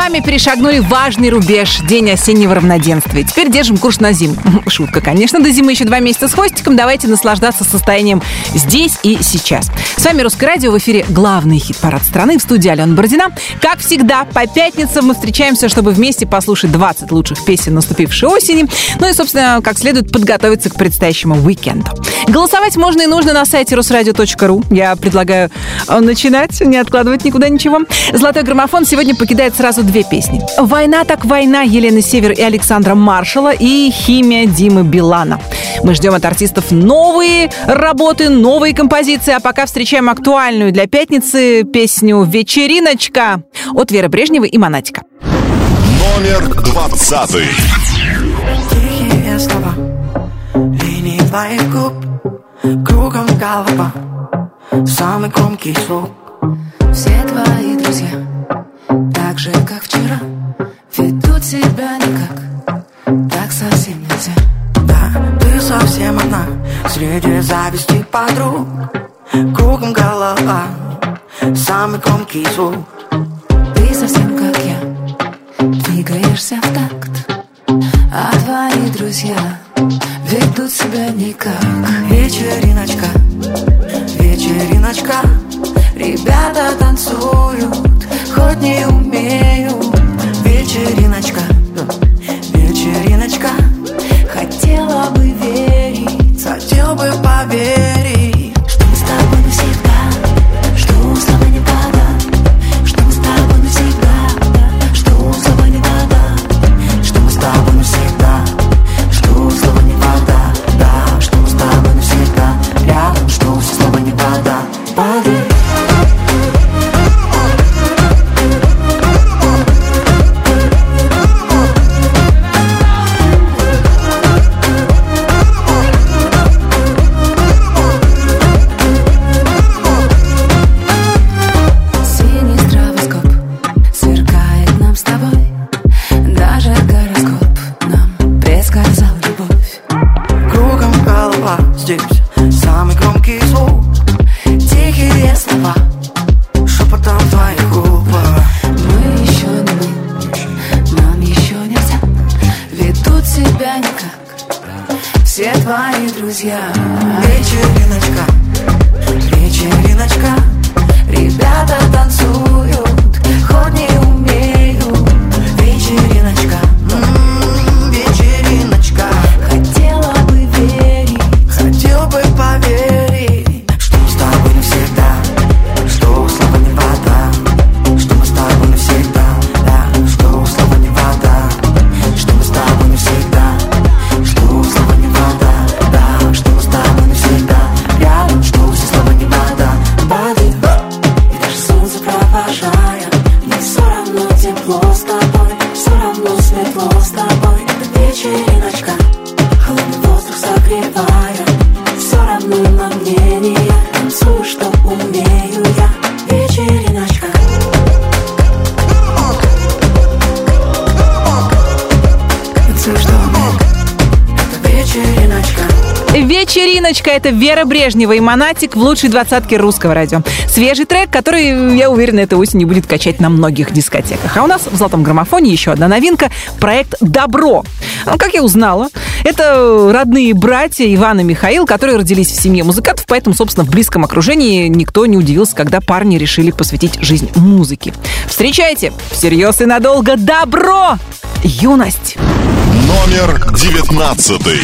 вами перешагнули важный рубеж – День осеннего равноденствия. Теперь держим курс на зиму. Шутка, конечно. До зимы еще два месяца с хвостиком. Давайте наслаждаться состоянием здесь и сейчас. С вами Русское радио. В эфире главный хит-парад страны. В студии Алена Бородина. Как всегда, по пятницам мы встречаемся, чтобы вместе послушать 20 лучших песен наступившей осени. Ну и, собственно, как следует подготовиться к предстоящему уикенду. Голосовать можно и нужно на сайте русрадио.ру. Я предлагаю э, начинать, не откладывать никуда ничего. Золотой граммофон сегодня покидает сразу две песни. «Война так война» Елены Север и Александра Маршала и «Химия» Димы Билана. Мы ждем от артистов новые работы, новые композиции, а пока встречаем актуальную для пятницы песню «Вечериночка» от Веры Брежневой и Монатика. Номер двадцатый. Слова, линии твоих губ Кругом голова, самый громкий звук Все твои друзья, же, как вчера. Ведут себя никак, так совсем нельзя. Да, ты совсем одна. Среди зависти подруг. Кругом голова, самый громкий звук. Ты совсем как я, двигаешься в такт. А твои друзья ведут себя никак. Вечериночка, вечериночка. Ребята танцуют, хоть не умеют Вечериночка, вечериночка. Хотела бы верить, Хотел бы поверить Вера Брежнева и Монатик в лучшей двадцатке русского радио. Свежий трек, который, я уверена, этой осенью будет качать на многих дискотеках. А у нас в «Золотом граммофоне» еще одна новинка – проект «Добро». Ну, Как я узнала, это родные братья Иван и Михаил, которые родились в семье музыкантов, поэтому, собственно, в близком окружении никто не удивился, когда парни решили посвятить жизнь музыке. Встречайте, всерьез и надолго «Добро» юность. Номер девятнадцатый.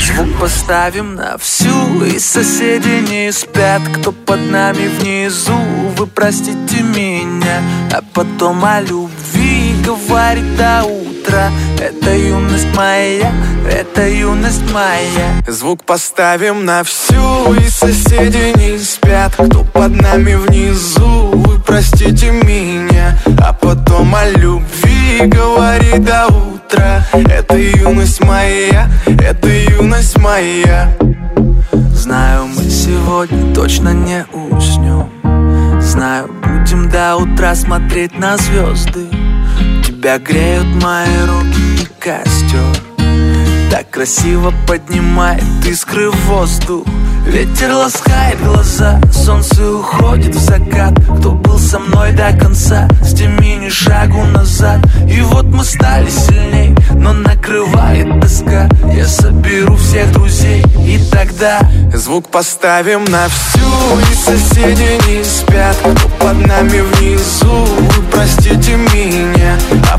Звук поставим на всю И соседи не спят. Кто под нами внизу Вы простите меня. А потом о любви Говорит до утра Это юность моя Это юность моя. Звук поставим на всю И соседи не спят. Кто под нами внизу Вы простите меня. А потом о любви Говорит до утра. Это юность моя Это юность моя. Знаю, мы сегодня точно не уснем. Знаю, будем до утра смотреть на звезды Тебя греют мои руки и костер. Так красиво поднимает искры воздух Ветер ласкает глаза, солнце уходит в закат. Кто был со мной до конца, сними ни шагу назад. И вот мы стали сильней, но накрывает тоска. Я соберу всех друзей и тогда Звук поставим на всю, и соседи не спят Кто под нами внизу, простите меня А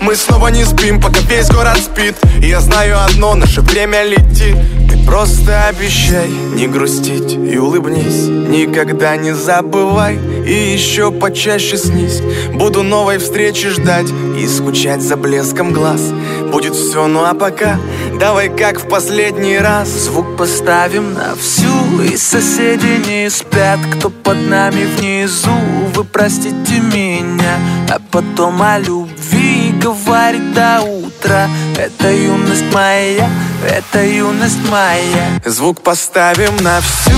Мы снова не спим, пока весь город спит. И я знаю одно, наше время летит. Ты просто обещай не грустить и улыбнись. Никогда не забывай и еще почаще снись. Буду новой встречи ждать и скучать за блеском глаз. Будет все, ну а пока давай как в последний раз. Звук поставим на всю и соседи не спят. Кто под нами внизу, вы простите меня А потом о любви говорит до утра. Это юность моя, это юность моя. Звук поставим на всю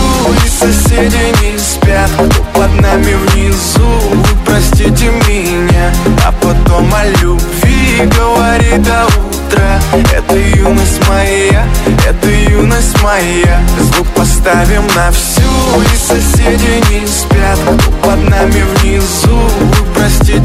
и соседи не спят. Под нами внизу, вы простите меня. А потом о любви говорит до утра. Это юность моя, это юность моя. Звук поставим на всю и соседи не спят. Под нами внизу, вы простите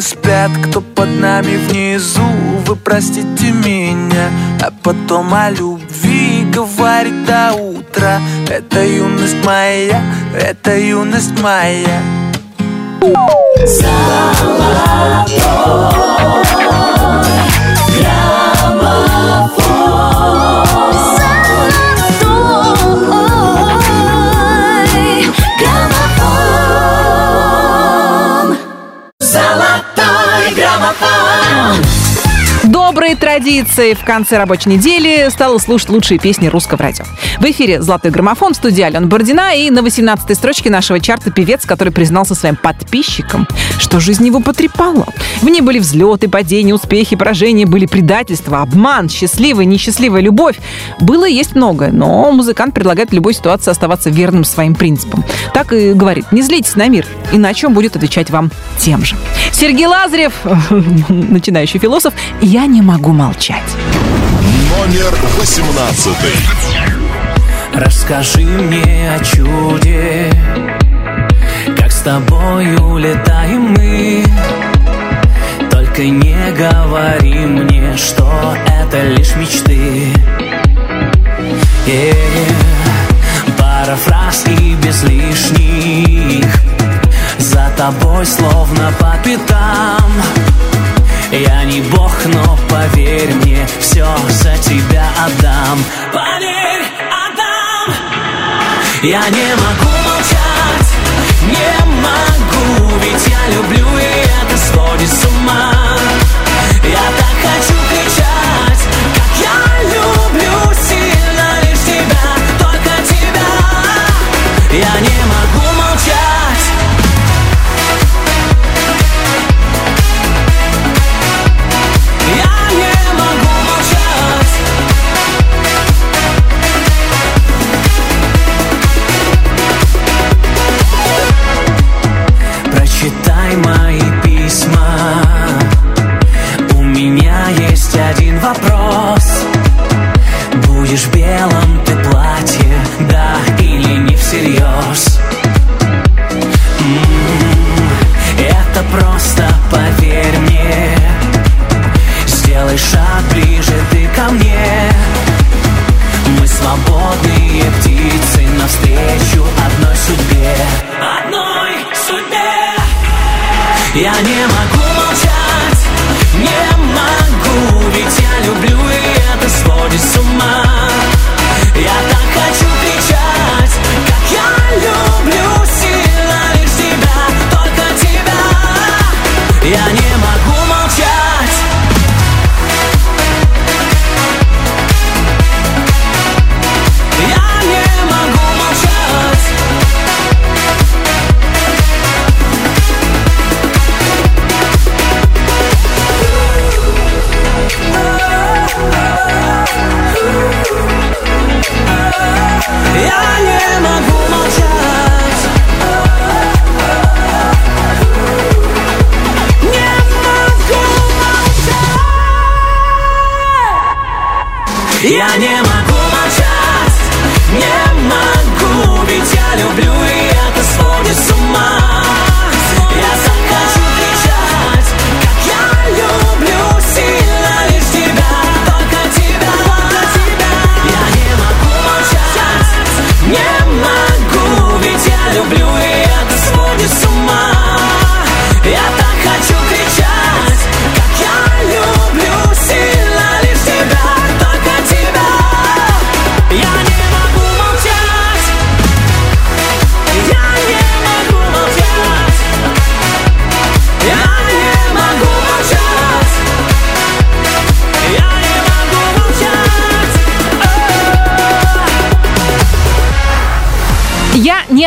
спят Кто под нами внизу, вы простите меня А потом о любви говорит до утра. Это юность моя, это юность моя. Золотой Доброй традицией в конце рабочей недели стало слушать лучшие песни русского радио. В эфире «Золотой граммофон» в студии Алена Бородина и на 18-й строчке нашего чарта певец, который признался своим подписчикам, что жизнь его потрепала. В ней были взлеты, падения, успехи, поражения, были предательства, обман, счастливая, несчастливая любовь. Было есть многое, но музыкант предлагает в любой ситуации оставаться верным своим принципам. Так и говорит, не злитесь на мир, иначе он будет отвечать вам тем же. Сергей Лазарев, начинающий философ, я не могу молчать. Номер восемнадцатый. Расскажи мне о чуде. Как с тобой улетаем мы. Только не говори мне, что это лишь мечты. Э, Пара фраз и без лишних. За тобой словно по пятам я не бог, но поверь мне, все за тебя отдам. Поверь, отдам. Я не могу молчать, не могу, ведь я люблю и это сводит с ума. Я так хочу Прочитай мои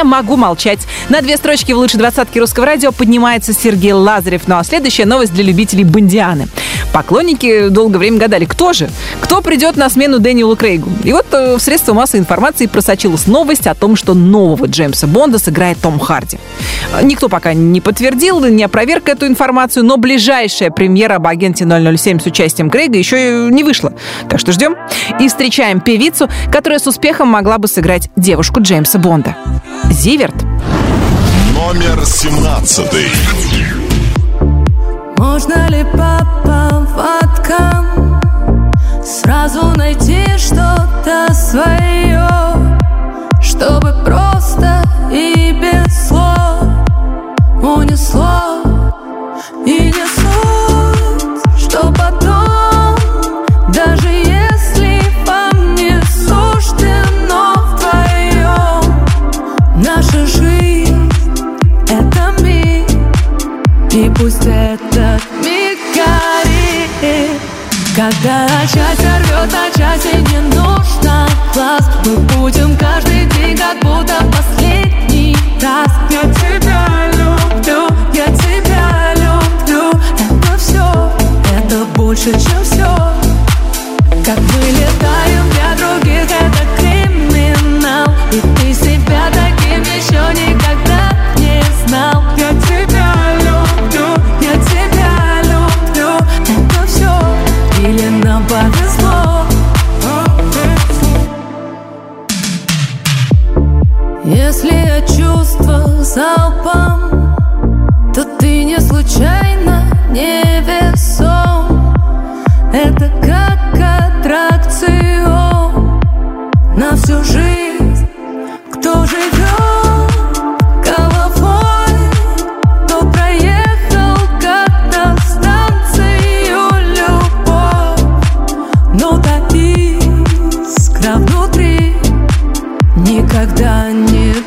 могу молчать. На две строчки в лучшей двадцатке русского радио поднимается Сергей Лазарев. Ну а следующая новость для любителей Бондианы. Поклонники долгое время гадали, кто же? Кто придет на смену Дэниелу Крейгу? И вот э, в средства массовой информации просочилась новость о том, что нового Джеймса Бонда сыграет Том Харди. Э, Никто пока не подтвердил, не опроверг эту информацию, но ближайшая премьера об агенте 007 с участием Крейга еще и не вышла. Так что ждем. И встречаем певицу, которая с успехом могла бы сыграть девушку Джеймса Бонда. Зиверт. Номер семнадцатый. Можно ли поводкам Сразу найти что-то свое Чтобы просто и без слов Унесло и не суть Что потом Даже если вам не суждено вдвоем Наша жизнь — это миг и пусть этот Когда часть рвет, а части не нужно глаз Мы будем каждый день, как будто последний раз. Я тебя люблю, я тебя люблю Это все, это больше, чем случайно не весом Это как аттракцион На всю жизнь. Кто живет головой То проехал как-то станцию любовь. Но та искра внутри Никогда не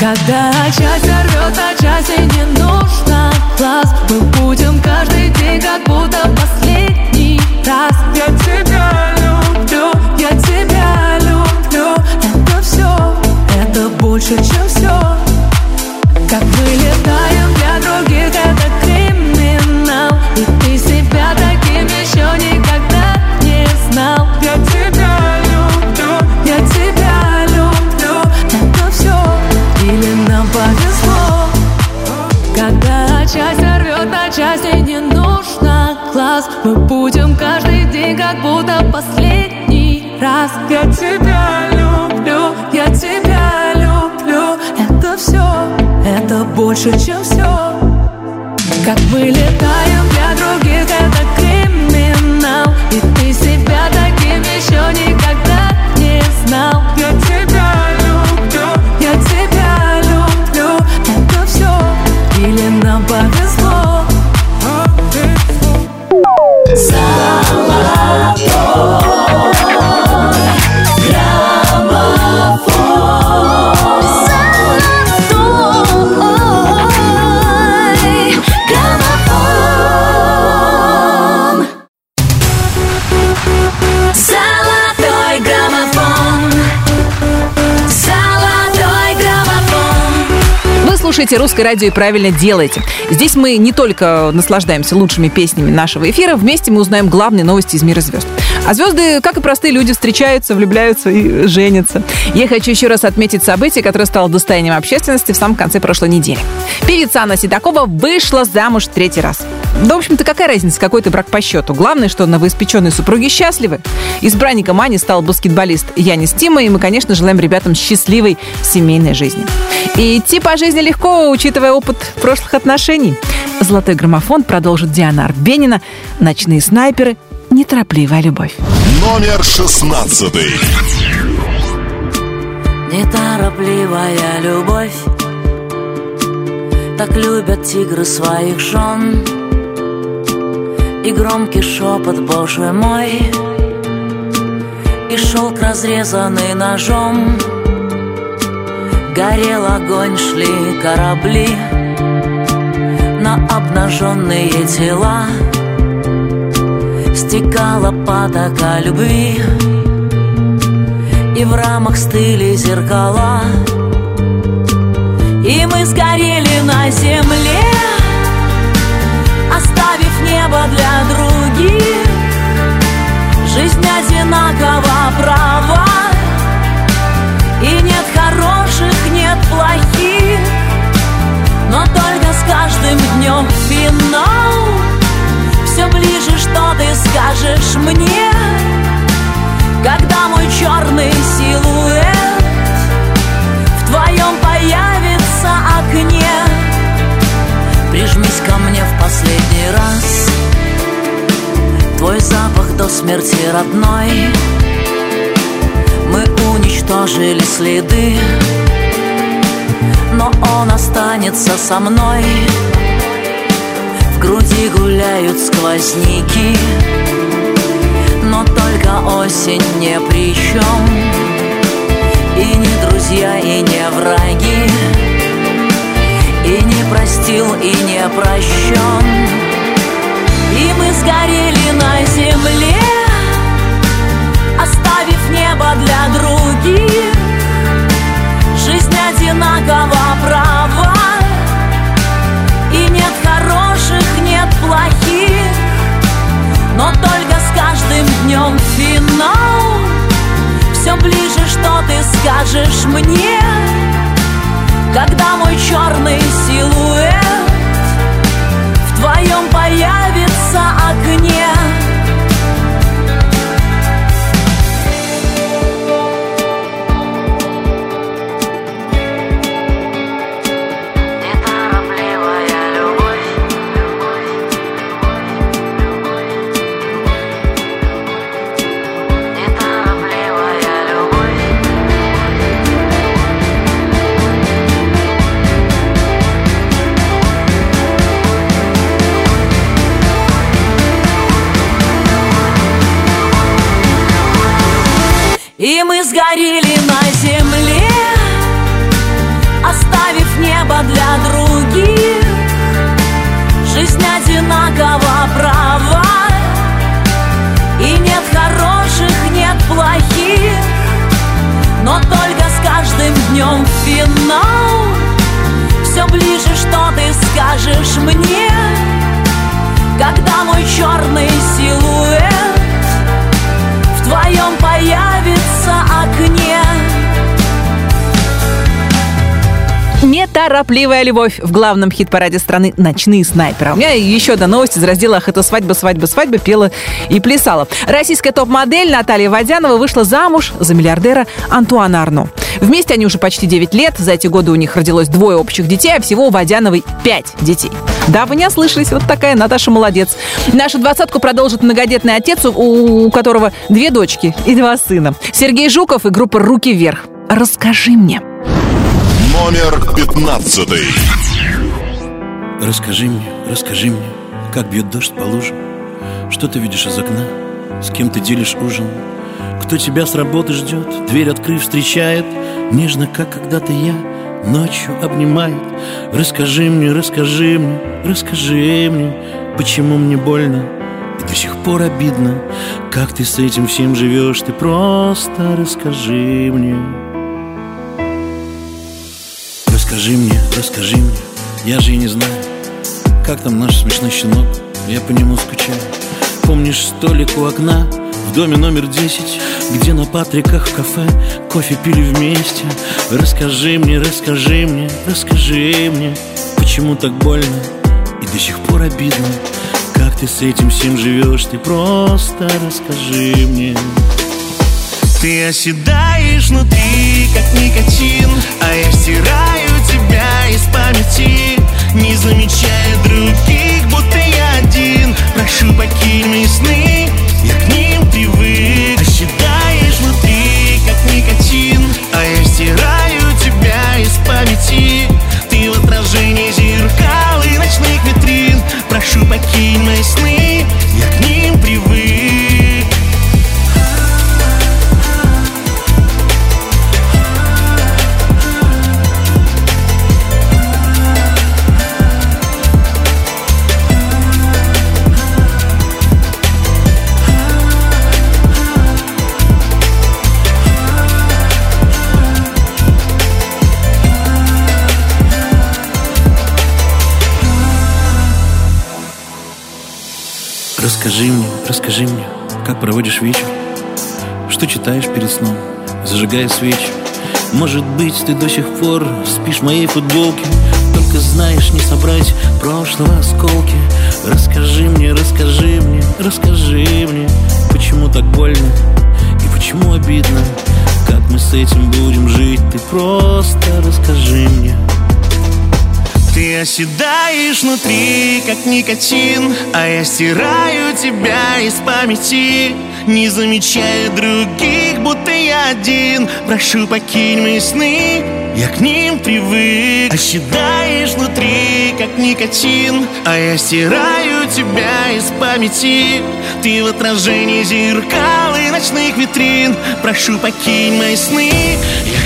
Когда часть рвет, а части не нужно глаз Мы будем каждый день, как будто последний раз. Я тебя больше, чем все Как мы слушаете «Русское радио» и правильно делаете. Здесь мы не только наслаждаемся лучшими песнями нашего эфира, вместе мы узнаем главные новости из мира звезд. А звезды, как и простые люди, встречаются, влюбляются и женятся. Я хочу еще раз отметить событие, которое стало достоянием общественности в самом конце прошлой недели. Певица Анна Седокова вышла замуж в третий раз. Да, в общем-то, какая разница, какой ты брак по счету? Главное, что новоиспеченные супруги счастливы. Избранником Ани стал баскетболист Янис Тима, и мы, конечно, желаем ребятам счастливой семейной жизни. И идти по жизни легко, учитывая опыт прошлых отношений. Золотой граммофон продолжит Диана Арбенина. Ночные снайперы. Неторопливая любовь. Номер шестнадцатый. Неторопливая любовь Так любят тигры своих жен И громкий шепот, боже мой И шелк, разрезанный ножом Горел огонь, шли корабли На обнаженные тела. Стекала потока любви и в рамах стыли зеркала. И мы сгорели на земле скажешь мне когда мой черный силуэт В твоем появится окне? Прижмись ко мне в последний раз. Твой запах до смерти родной. Мы уничтожили следы Но он останется со мной груди гуляют сквозняки. Но только осень не при чем И не друзья, и не враги. И не простил, и не прощен И мы сгорели на земле Оставив небо для других. Жизнь одинакова днем финал. Все ближе, что ты скажешь мне Когда мой черный силуэт В твоем появится окне И мы сгорели на земле Оставив небо для других. Жизнь одинакова права. И нет хороших, нет плохих. Но только с каждым днем финал. Все ближе, что ты скажешь мне Когда мой черный силуэт твоем появится окне. Неторопливая любовь в главном хит-параде страны «Ночные снайперы». У меня еще одна новость из раздела «Ах, это свадьба, свадьба, свадьба» пела и плясала. Российская топ-модель Наталья Водянова вышла замуж за миллиардера Антуана Арно. Вместе они уже почти 9 лет. За эти годы у них родилось двое общих детей, а всего у Водяновой 5 детей. Да, вы не ослышались, вот такая Наташа молодец. Нашу двадцатку продолжит многодетный отец, у, которого две дочки и два сына. Сергей Жуков и группа «Руки вверх». Расскажи мне. Номер пятнадцатый. Расскажи мне, расскажи мне, как бьет дождь по лужам Что ты видишь из окна, с кем ты делишь ужин Кто тебя с работы ждет, дверь открыв встречает. Нежно, как когда-то я, ночью обнимает. Расскажи мне, расскажи мне, расскажи мне Почему мне больно и до сих пор обидно. Как ты с этим всем живешь, ты просто расскажи мне. Расскажи мне, расскажи мне Я же и не знаю Как там наш смешной щенок Я по нему скучаю. Помнишь столик у окна В доме номер 10 Где на Патриках в кафе Кофе пили вместе. Расскажи мне, расскажи мне Расскажи мне Почему так больно И до сих пор обидно. Как ты с этим всем живешь Ты просто расскажи мне. Ты оседаешь внутри, как никотин А я стираю тебя из памяти. Не замечая других, будто я один. Прошу, покинь мои сны, я к ним привык Оседаешь внутри, как никотин. А я стираю тебя из памяти. Ты в отражении зеркал и ночных витрин. Прошу, покинь мои сны, я к ним привык Расскажи мне, как проводишь вечер? Что читаешь перед сном, зажигая свечи? Может быть, ты до сих пор спишь в моей футболке? Только знаешь не собрать прошлого осколки. Расскажи мне, расскажи мне, расскажи мне Почему так больно и почему обидно? Как мы с этим будем жить, ты просто расскажи мне Ты оседаешь внутри, как никотин А я стираю тебя из памяти. Не замечая других, будто я один. Прошу, покинь мои сны, я к ним привык. Оседаешь внутри, как никотин А я стираю тебя из памяти. Ты в отражении зеркал и ночных витрин. Прошу, покинь мои сны, я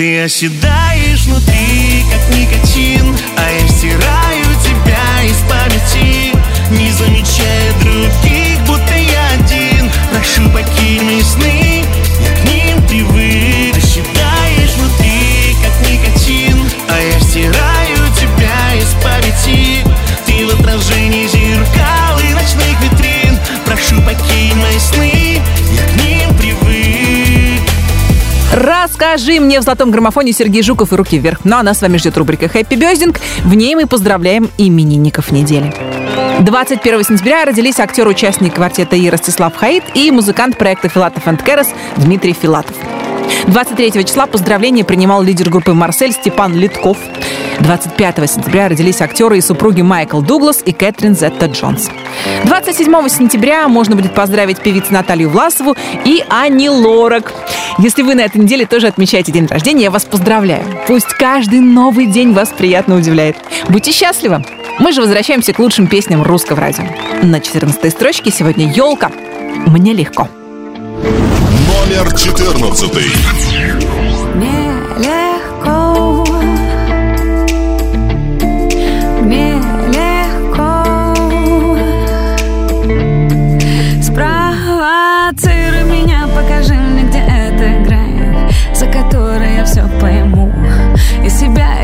ты оседаешь внутри, как никотин А я стираю тебя из памяти. Не замечая других, будто я один. Прошу, покинь мои сны, я к ним привык. Оседаешь внутри, как никотин А я стираю тебя из памяти. Ты в отражении зеркал и ночных витрин. Прошу, покинь мои сны, Расскажи мне в золотом граммофоне Сергей Жуков и руки вверх. Ну а нас с вами ждет рубрика Happy Бездинг. В ней мы поздравляем именинников недели. 21 сентября родились актер-участник квартета И Ростислав Хаид и музыкант проекта «Филатов энд Керес» Дмитрий Филатов. 23 числа поздравления принимал лидер группы «Марсель» Степан Литков. 25 сентября родились актеры и супруги Майкл Дуглас и Кэтрин Зетта Джонс. 27 сентября можно будет поздравить певицу Наталью Власову и Ани Лорак. Если вы на этой неделе тоже отмечаете день рождения, я вас поздравляю. Пусть каждый новый день вас приятно удивляет. Будьте счастливы! Мы же возвращаемся к лучшим песням русского радио. На 14 строчке сегодня «Елка». Мне легко. Номер 14. Мне легко,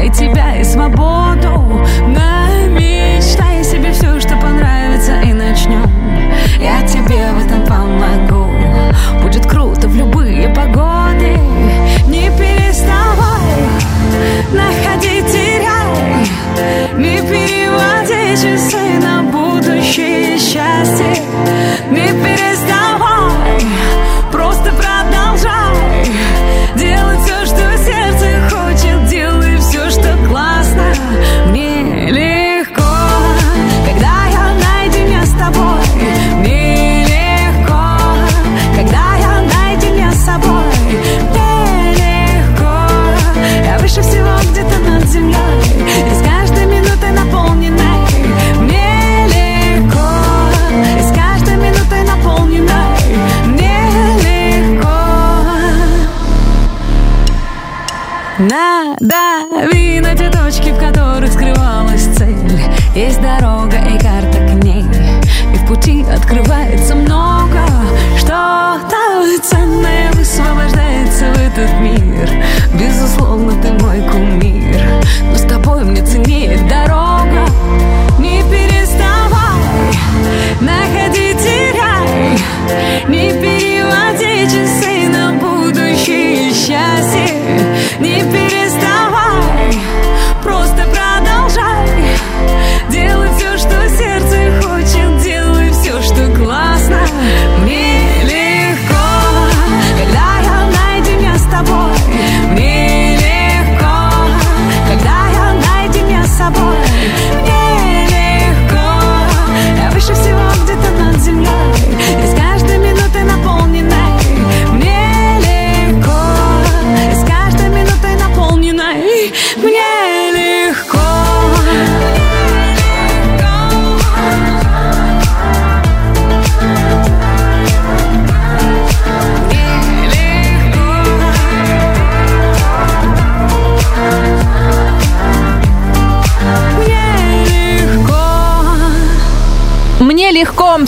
и тебя, и свободу. Намечтай себе все, что понравится, и начнем Я тебе в этом помогу. Будет круто в любые погоды. Не переставай Находи, теряй. Не переводи часы на будущее счастье. Не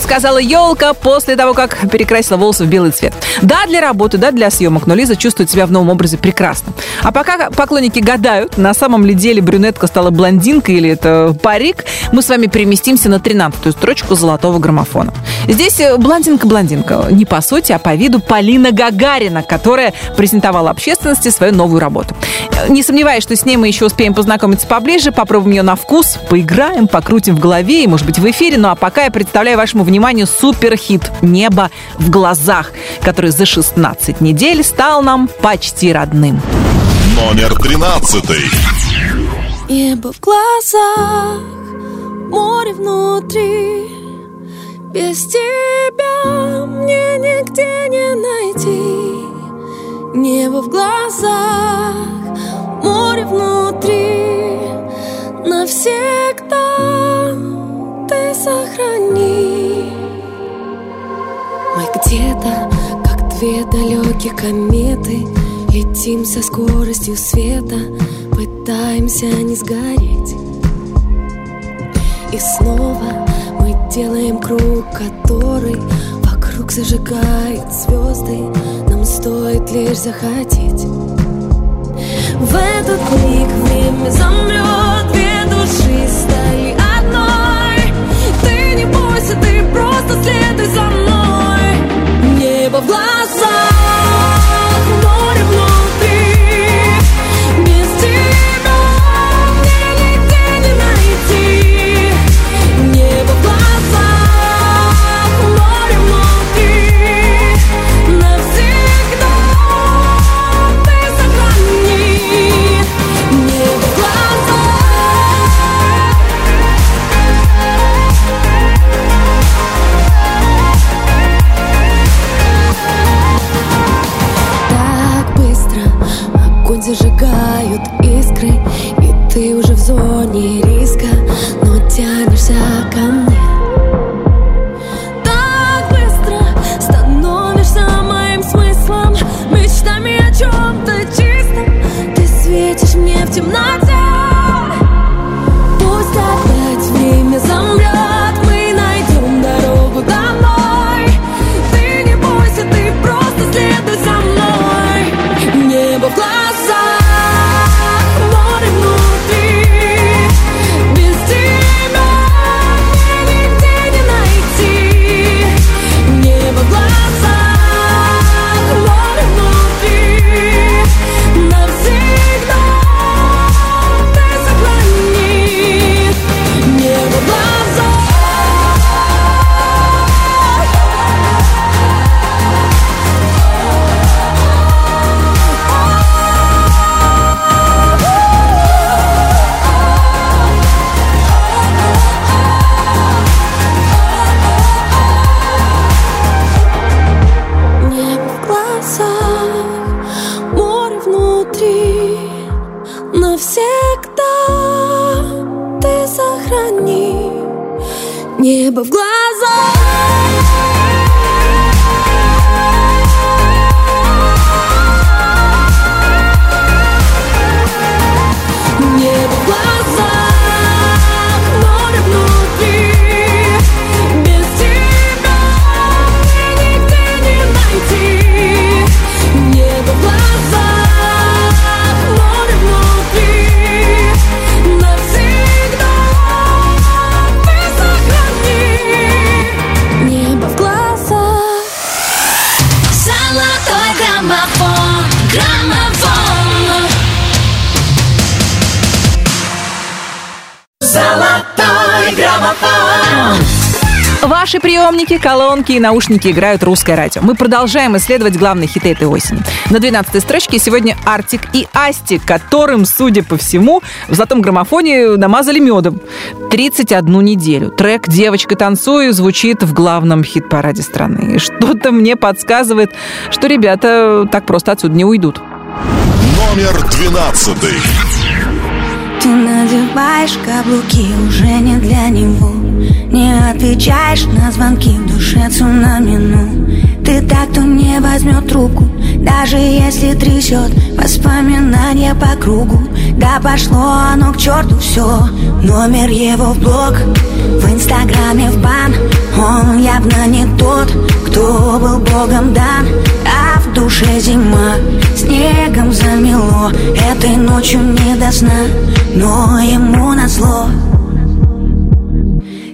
сказала елка после того, как перекрасила волосы в белый цвет. Да, для работы, да, для съемок, но Лиза чувствует себя в новом образе прекрасно. А пока поклонники гадают, на самом ли деле брюнетка стала блондинкой или это парик, мы с вами переместимся на 13-ю строчку золотого граммофона. Здесь э, блондинка-блондинка. Не по сути, а по виду Полина Гагарина, которая презентовала общественности свою новую работу. Э, Не сомневаюсь, что с ней мы еще успеем познакомиться поближе, попробуем ее на вкус, поиграем, покрутим в голове и, может быть, в эфире. Ну а пока я представляю вашему вниманию суперхит «Небо в глазах», который за 16 недель стал нам почти родным. Номер тринадцатый. Небо в глазах, море внутри Без тебя мне нигде не найти Небо в глазах, море внутри Навсегда ты сохрани Мы где-то, как две далекие кометы Летим со скоростью света Пытаемся не сгореть. И снова мы делаем круг, который Вокруг зажигает звезды Нам стоит лишь захотеть. В этот миг время замрет Две души стали одной. Ты не бойся, ты просто следуй за мной зажигают искры И ты уже в зоне риска, но тянешься ко мне приемники, колонки и наушники играют русское радио. Мы продолжаем исследовать главные хиты этой осени. На 12-й строчке сегодня Артик и Асти, которым, судя по всему, в золотом граммофоне намазали медом. 31 неделю. Трек «Девочка танцую» звучит в главном хит-параде страны. И что-то мне подсказывает, что ребята так просто отсюда не уйдут. Номер двенадцатый. Ты надеваешь каблуки уже не для него. Не отвечаешь на звонки в душе цунами, Ты так, кто не возьмет трубку Даже если трясет воспоминания по кругу Да пошло оно к черту все Номер его в блог В инстаграме в бан Он явно не тот, кто был богом дан. А в душе зима Снегом замело Этой ночью не до сна Но ему назло.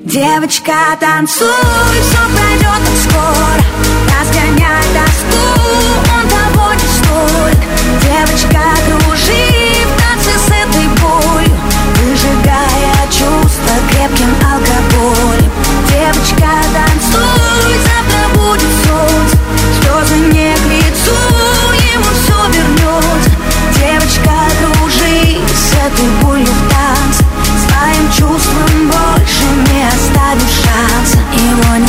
Девочка, танцуй, все пройдет скоро Разгоняй тоску, Девочка, кружи в танце с этой болью Выжигая чувства крепким алкоголем. Девочка, танцуй, завтра будет солнце. Слезы не к лицу, ему все вернется Девочка, кружи с этой болью в танце. Своим чувством больше не оставишь шанса. Его не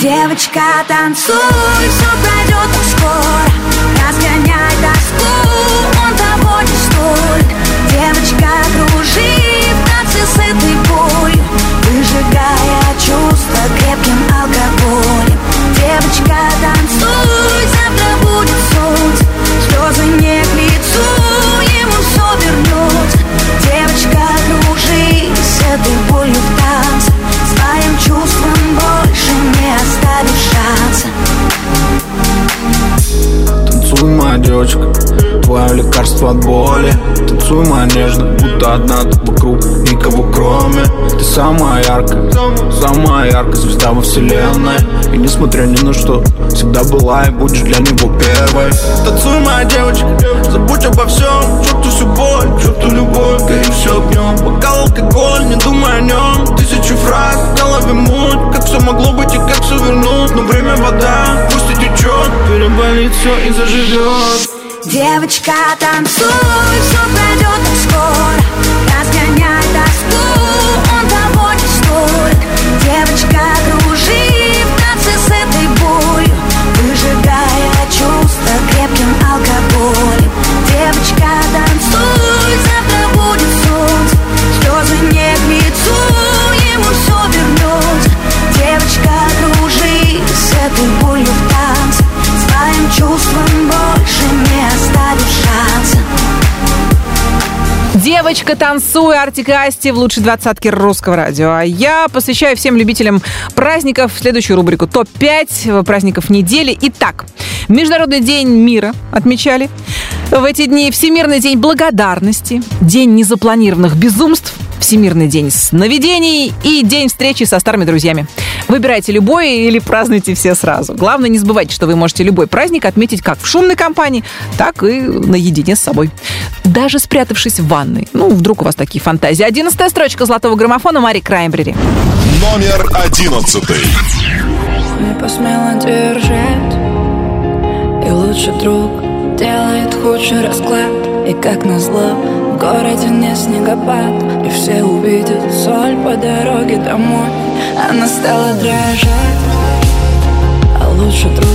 Девочка, танцуй, все пройдет скоро. Разгоняй тоску, он того не стоит Девочка, кружи в танце с этой болью Выжигая чувства крепким алкоголем. Девочка, танцуй, завтра будет солнце Слезы не к лицу, ему все вернется Девочка, кружи с этой болью в девочка, твое лекарство от боли. Танцуй, моя нежно, будто одна ты вокруг, никого кроме. Ты самая яркая, самая яркая звезда во вселенной. И несмотря ни на что, всегда была и будешь для него первой. Танцуй, моя девочка, забудь обо всем. Черту всю боль, черту любовь, гори все огнем Бокал алкоголь, не думай о нем Тысячи фраз, в голове муть. Как все могло быть и как все вернуть? Но время вода, пусть и течет Переболит все и заживет Девочка, танцуй, все пройдет скоро. Разгоняй тоску, Девочка, танцуй, Артик Асти в лучшей двадцатке русского радио. А я посвящаю всем любителям праздников следующую рубрику ТОП-5 праздников недели. Итак, Международный день мира отмечали. В эти дни Всемирный день благодарности, День незапланированных безумств, Всемирный день сновидений и День встречи со старыми друзьями. Выбирайте любой или празднуйте все сразу. Главное, не забывайте, что вы можете любой праздник отметить как в шумной компании, так и наедине с собой. Даже спрятавшись в ванной. Ну, вдруг у вас такие фантазии. Одиннадцатая строчка золотого граммофона Мари Краймбрери. Номер одиннадцатый. Не посмела держать И лучший друг делает худший расклад И как назло городе не снегопад И все увидят соль по дороге домой. Она стала дрожать А лучший друг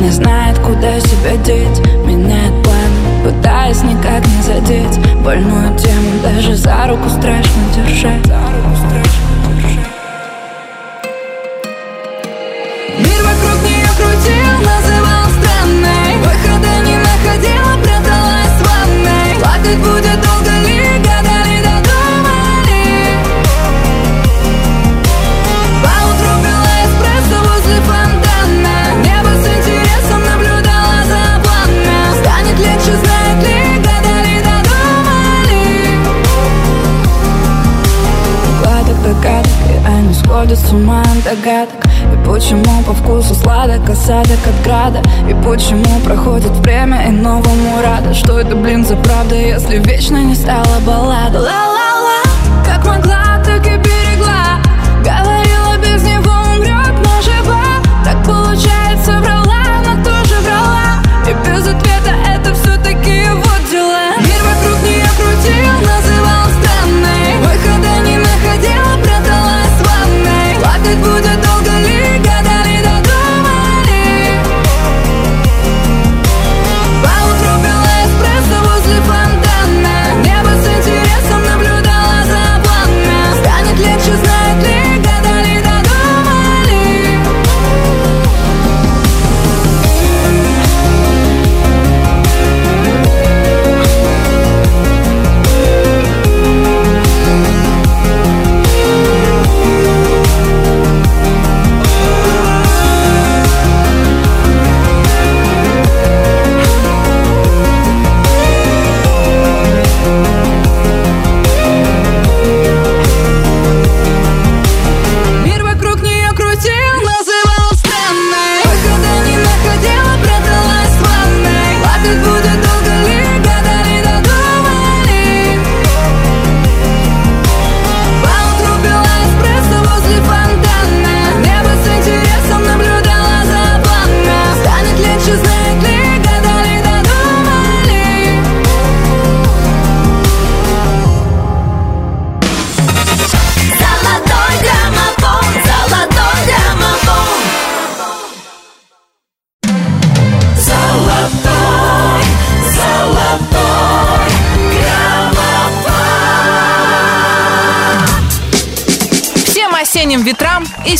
не знает, куда себя деть. Меняет планы, пытаясь никак не задеть Больную тему даже за руку страшно держать Сходят с ума догадок. И почему по вкусу сладок осадок от града? И почему проходит время и новому рада? Что это, блин, за правда, если вечно не стала баллада Ла-ла-ла, как могла,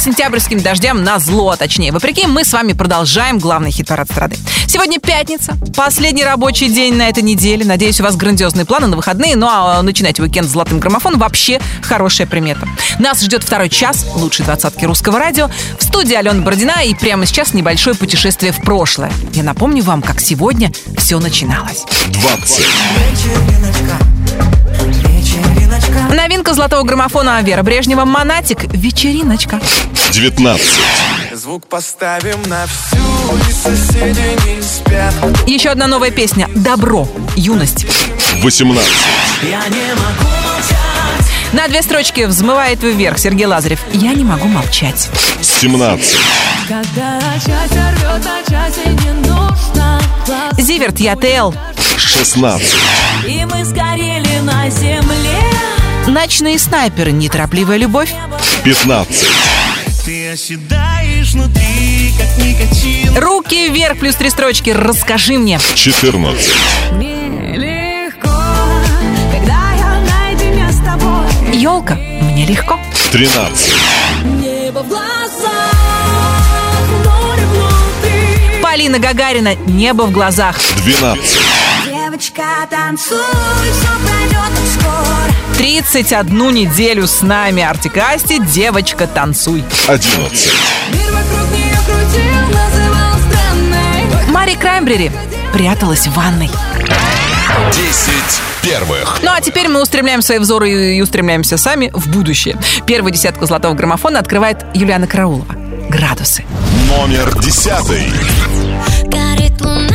сентябрьским дождям на зло, точнее. Вопреки, мы с вами продолжаем главный хит-парад страны. Сегодня пятница, последний рабочий день на этой неделе. Надеюсь, у вас грандиозные планы на выходные. Ну а начинать уикенд с золотым граммофоном вообще хорошая примета. Нас ждет второй час лучшей двадцатки русского радио. В студии Алена Бородина и прямо сейчас небольшое путешествие в прошлое. Я напомню вам, как сегодня все начиналось. 20, Новинка золотого граммофона Вера Брежнева «Монатик. Вечериночка». 19, Звук поставим на всю, и соседи не спят. Еще одна новая песня «Добро. Юность». 18, Я не могу молчать. На две строчки взмывает вверх Сергей Лазарев. Я не могу молчать. 17, Когда счастье рвет, а счастье не нужно глаз. Зиверт, я ТЛ. 16, И мы сгорели на земле Ночные снайперы, неторопливая любовь. 15, Ты оседаешь внутри, как никотин Руки вверх, плюс три строчки. Расскажи мне. 14, Мне легко, когда я наедине с тобой Елка, мне легко. 13, Небо в глазах, море внутри Полина Гагарина, небо в глазах. 12, Девочка, танцуй, все пройдет скоро 31 неделю с нами Артик и Асти. Девочка, танцуй. 11, Мир вокруг нее крутил, называл странной Мари Краймбрери пряталась в ванной. 10 первых. Ну а теперь мы устремляем свои взоры и устремляемся сами в будущее. Первую десятку золотого граммофона открывает Юлиана Караулова. Градусы. Номер 10, Горит луна,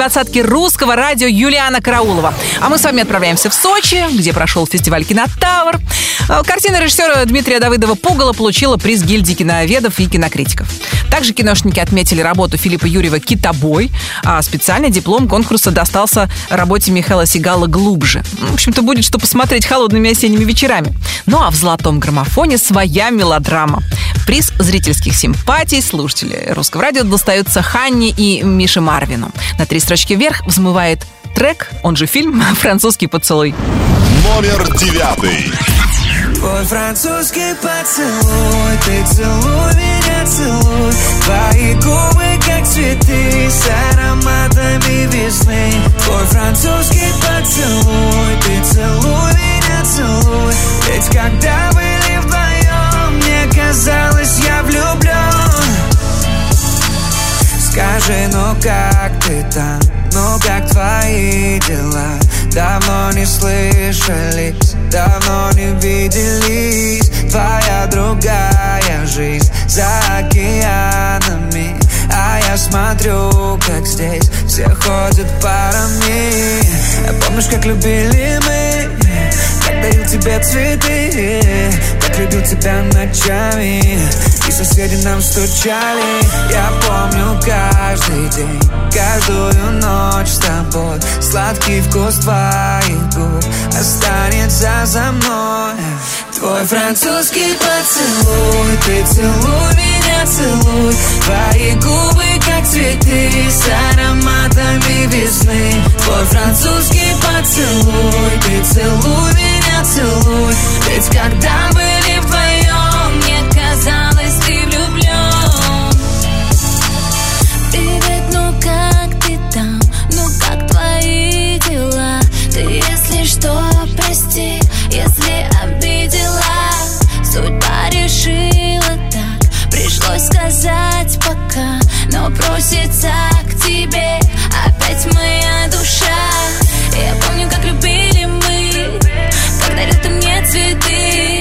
Двадцатке русского радио Юлиана Караулова. А мы с вами отправляемся в Сочи, где прошел фестиваль «Кинотавр». А, Картина режиссера Дмитрия Давыдова «Пугало» получила приз гильдии киноведов и кинокритиков. Также киношники отметили работу Филиппа Юрьева «Китобой», а специальный диплом конкурса достался работе Михаила Сигала «Глубже». В общем-то, будет что посмотреть холодными осенними вечерами. Ну а в «Золотом граммофоне» своя мелодрама. Приз зрительских симпатий слушателей русского радио достается Ханне и Мише Марвину. На три строчки вверх взмывает трек, он же фильм «Французский поцелуй». Номер девятый. Твой французский поцелуй Ты целуй меня, целуй Твои губы, как цветы С ароматами весны Твой французский поцелуй Ты целуй меня, целуй Ведь когда были вдвоем Мне казалось, я влюблен Скажи, ну как ты там? Ну как твои дела? Давно не слышались, давно не виделись Твоя другая жизнь за океанами А я смотрю, как здесь все ходят парами А Помнишь, как любили мы? Как дарил тебе цветы Как любил тебя ночами И соседи нам стучали. Я помню каждый день Каждую ночь с тобой. Сладкий вкус твоих губ Останется за мной. Твой французский поцелуй Ты целуй меня, целуй. Твои губы, как цветы С ароматами весны. Твой французский поцелуй Ты целуй меня, целуй. Ведь когда были сказать пока Но просится к тебе опять моя душа. Я помню, как любили мы, как дарил ты мне цветы.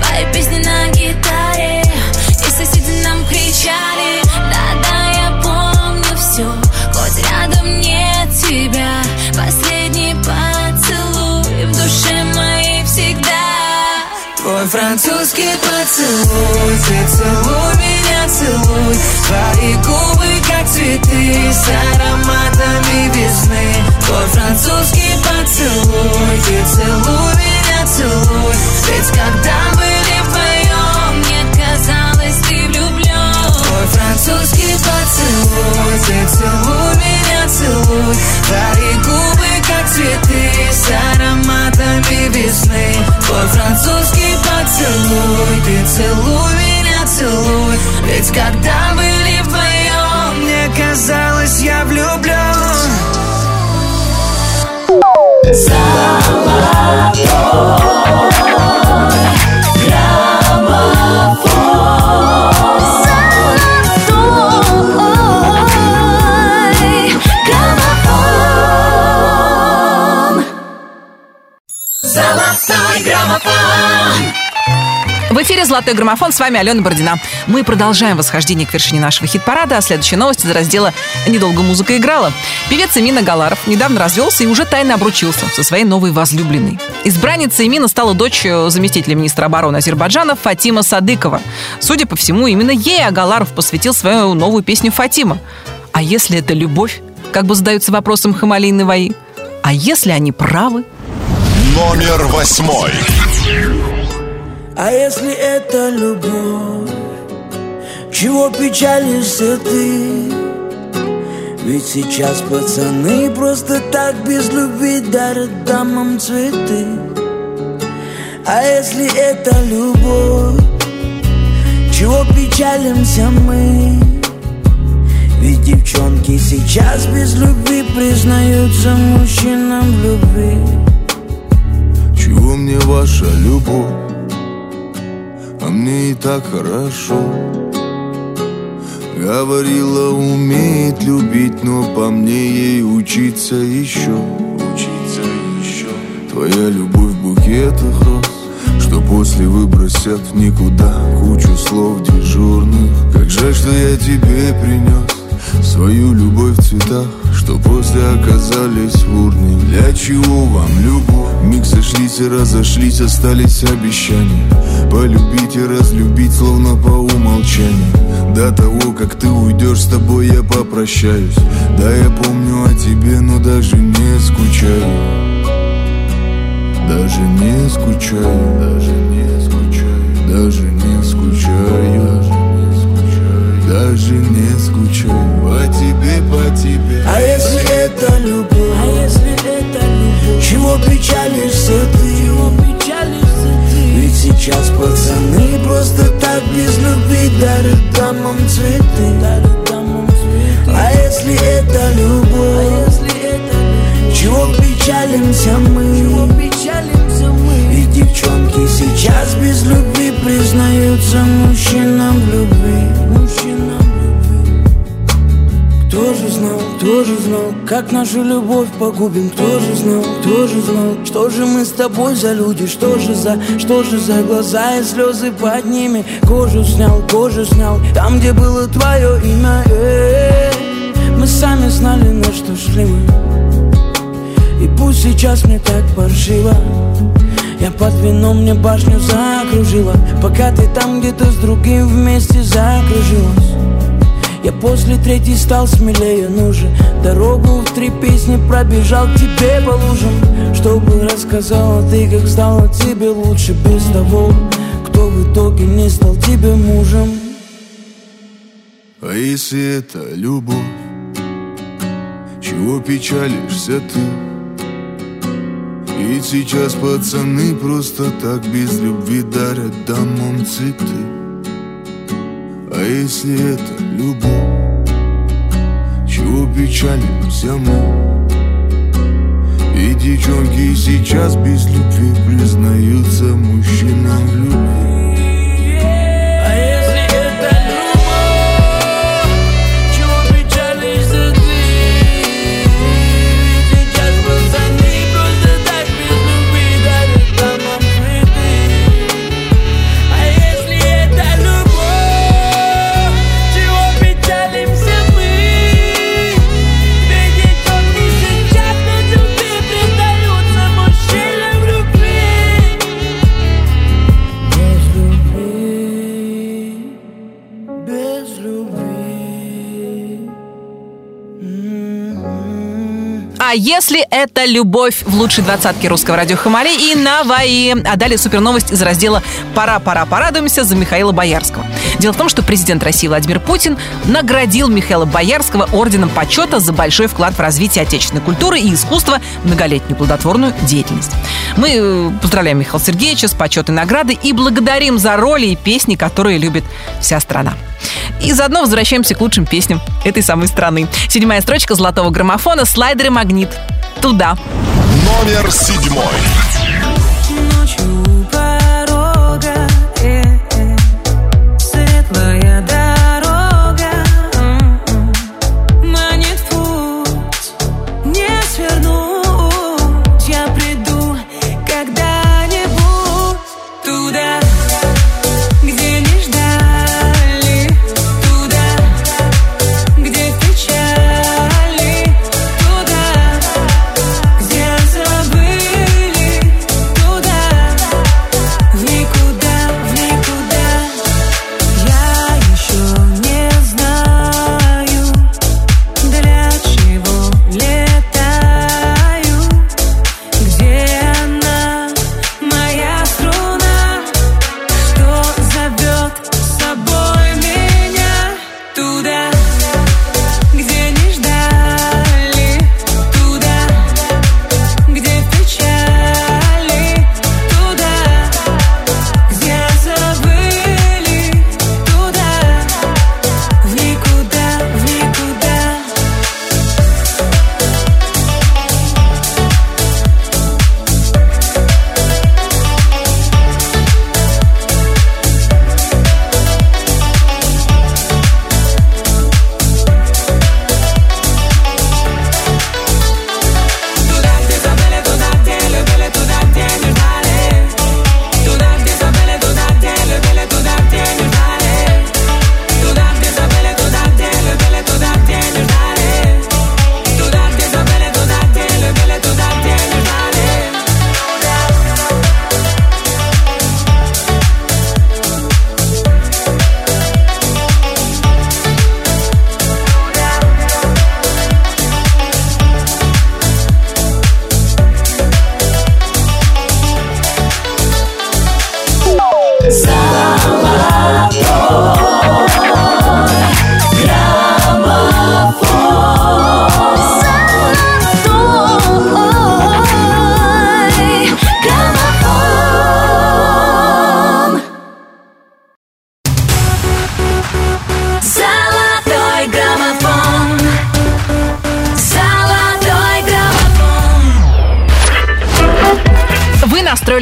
Твои песни на гитаре, и соседи нам кричали. Да-да, я помню все, хоть рядом нет тебя. Последний поцелуй в душе моей всегда. Твой французский поцелуй Ты целуй меня, целуй Твои губы, как цветы С ароматами весны. Твой французский поцелуй Ты целуй меня, целуй. Ведь когда были вдвоем Мне казалось, ты влюблен Твой французский поцелуй Ты целуй меня, целуй. Твои губы, как цветы С ароматами весны. Твой французский поцелуй Ты целуй меня, целуй Ведь когда были вдвоем Мне казалось, я влюблен Золотой граммофон Золотой граммофон В эфире «Золотой граммофон». С вами Алена Бородина. Мы продолжаем восхождение к вершине нашего хит-парада. А следующая новость из раздела «Недолго музыка играла». Певец Эмина Галаров недавно развелся и уже тайно обручился со своей новой возлюбленной. Избранницей Эмина стала дочь заместителя министра обороны Азербайджана Фатима Садыкова. Судя по всему, именно ей Агаларов посвятил свою новую песню «Фатима». А если это любовь? Как бы задаются вопросом Хамали и Наваи. А если они правы? Номер восьмой. А если это любовь, чего печалишься ты? Ведь сейчас пацаны просто так без любви дарят дамам цветы. А если это любовь, чего печалимся мы? Ведь девчонки сейчас без любви признаются мужчинам в любви. Чего мне ваша любовь? А мне и так хорошо. Говорила, умеет любить, но по мне ей учиться еще Учиться еще Твоя любовь в букетах роз Что после выбросят в никуда. Кучу слов дежурных. Как жаль, что я тебе принес Свою любовь в цветах Что после оказались в урне. Для чего вам любовь? Миг сошлись и разошлись Остались обещания. Полюбить и разлюбить Словно по умолчанию. До того, как ты уйдешь С тобой я попрощаюсь. Да, я помню о тебе Но даже не скучаю. Даже не скучаю. Даже не скучаю. Даже не скучаю даже не скучаю по тебе, по тебе. А если это любовь? А если это любовь? Чего печалишься ты? Чего печалишься ты? Ведь сейчас пацаны просто так без любви дарят дамам цветы. Дарят дамам цветы. А если это любовь? А если это любовь? Чего печалимся мы? Чего печалимся мы? Ведь девчонки сейчас без любви признаются мужчинам в любви. Мужчинам кто же знал, кто же знал, как нашу любовь погубим. Кто же знал, кто же знал, что же мы с тобой за люди Что же за, что же за глаза и слезы под ними. Кожу снял, кожу снял, там, где было твое имя Э-э-э. Мы сами знали, на что шли мы. И пусть сейчас мне так паршиво. Я под вином мне башню закружила Пока ты там где-то с другим вместе закружилась я после третьей стал смелее, ну же. Дорогу в три песни пробежал к тебе по лужам. Чтобы рассказала ты, как стало тебе лучше. Без того, кто в итоге не стал тебе мужем. А если это любовь, чего печалишься ты? Ведь сейчас пацаны просто так без любви дарят дамам цветы а если это любовь, чего печалимся мы? И девчонки сейчас без любви признаются мужчинам в любви. А если это любовь в лучшей двадцатке русского радио Хамали и Наваи. А далее супер новость из раздела «Пора, пора, порадуемся» за Михаила Боярского. Дело в том, что президент России Владимир Путин наградил Михаила Боярского орденом почета за большой вклад в развитие отечественной культуры и искусства, многолетнюю плодотворную деятельность. Мы э, поздравляем Михаила Сергеевича с почетной наградой и благодарим за роли и песни, которые любит вся страна. И заодно возвращаемся к лучшим песням этой самой страны. Седьмая строчка золотого граммофона «Слайдер и магнит». Туда. Номер седьмой.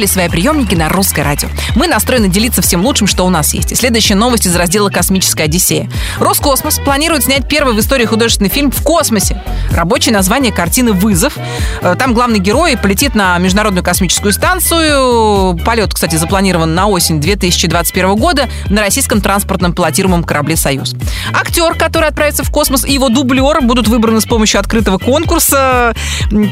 Настроили свои приемники на русское радио. Мы настроены делиться всем лучшим, что у нас есть. И следующая новость из раздела «Космическая Одиссея». Роскосмос планирует снять первый в истории художественный фильм в космосе. Рабочее название картины «Вызов». Э, Там главный герой полетит на Международную космическую станцию. Полет, кстати, запланирован на осень 2021 года на российском транспортном пилотируемом корабле «Союз». Актер, который отправится в космос, и его дублер будут выбраны с помощью открытого конкурса.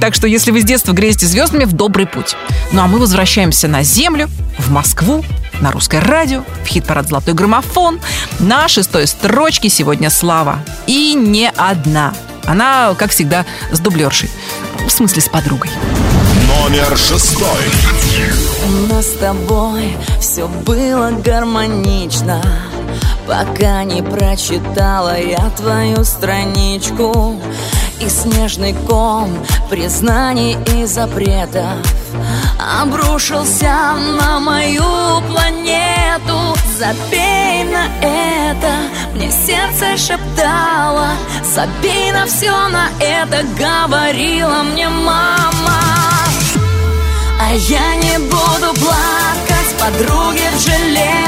Так что, если вы с детства грезите звездами, в добрый путь. Ну а мы возвращаемся на Землю, в Москву, на русское радио, в хит-парад «Золотой граммофон». На шестой строчке сегодня Слава. И не одна. Она, как всегда, с дублершей. В смысле, с подругой. Номер шестой. У нас с тобой все было гармонично Пока не прочитала я твою страничку И снежный ком признаний и запретов Обрушился на мою планету. Забей на это, мне сердце шептало. Забей на все на это, говорила мне мама. А я не буду плакать подруге в жилетку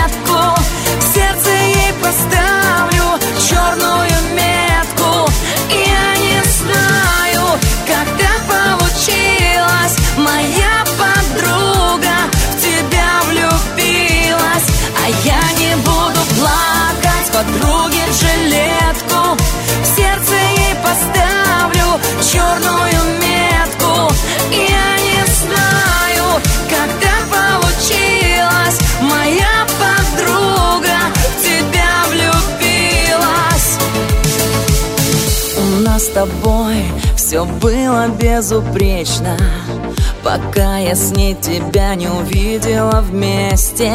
черную метку. Я не знаю, так получилось. Моя подруга в тебя влюбилась. У нас с тобой все было безупречно. Пока я с ней тебя не увидела вместе.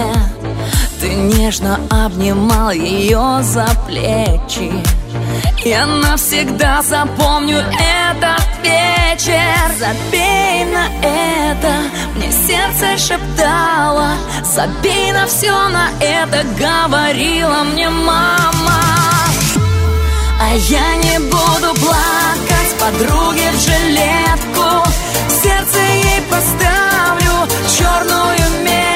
Ты нежно обнимал ее за плечи Я навсегда запомню этот вечер. Забей на это, мне сердце шептало. Забей на все на это, говорила мне мама. А я не буду плакать подруге в жилетку. Сердце ей поставлю черную метку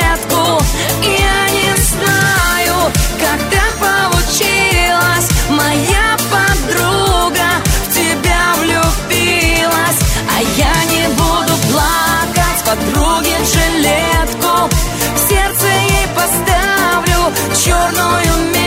подруге жилетку. В сердце ей поставлю черную метку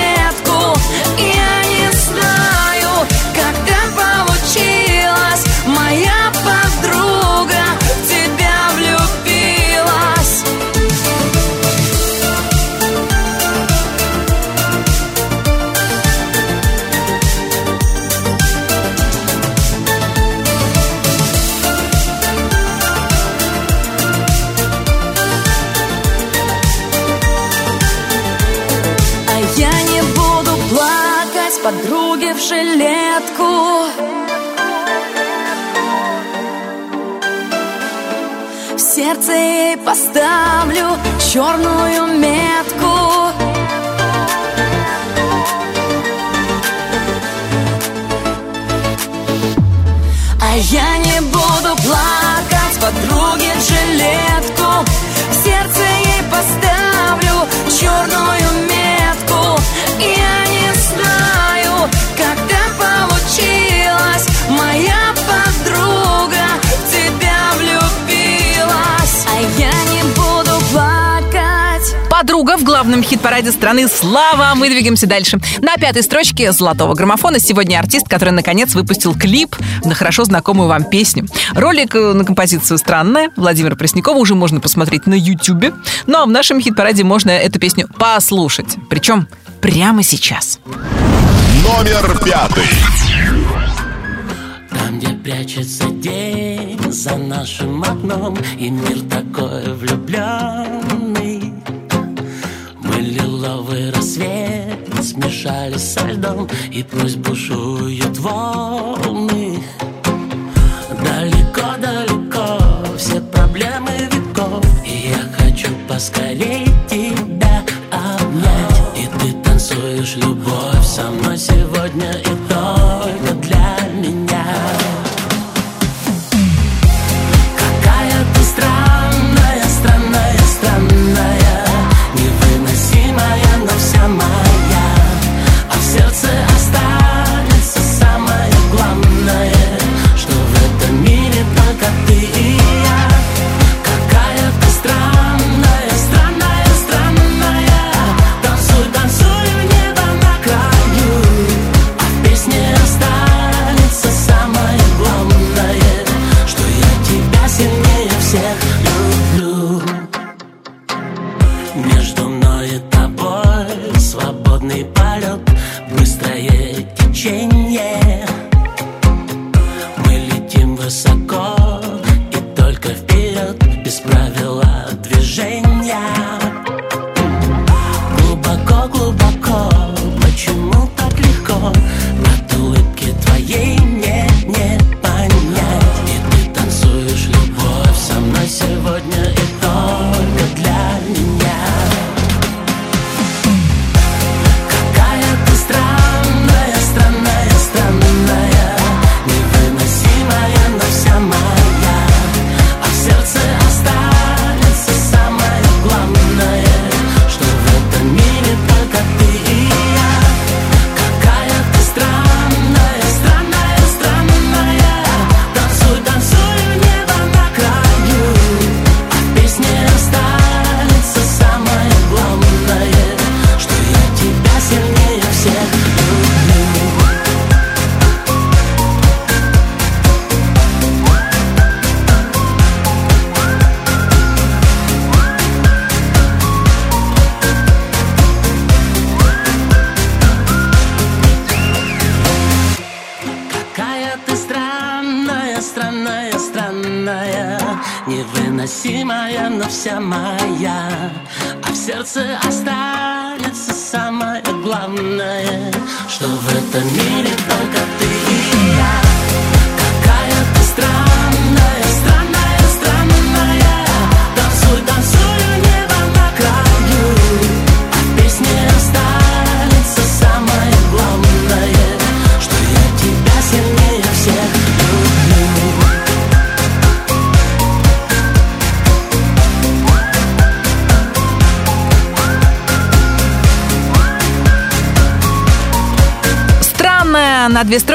сердце ей поставлю черную метку. А я не буду плакать подруге жилетку. В сердце ей поставлю черную метку Подруга в главном хит-параде страны «Слава». Мы двигаемся дальше. На пятой строчке «Золотого граммофона» сегодня артист, который, наконец, выпустил клип на хорошо знакомую вам песню. Ролик э, на композицию «Странная» Владимира Преснякова уже можно посмотреть на YouTube. Ну а в нашем хит-параде можно эту песню послушать. Причем прямо сейчас. Номер пятый. Там, где прячется день за нашим окном И мир такой влюбленный Мы лиловый рассвет смешались со льдом И пусть бушуют волны. Далеко-далеко все проблемы веков И я хочу поскорей тебя обнять. И ты танцуешь любовь со мной сегодня и только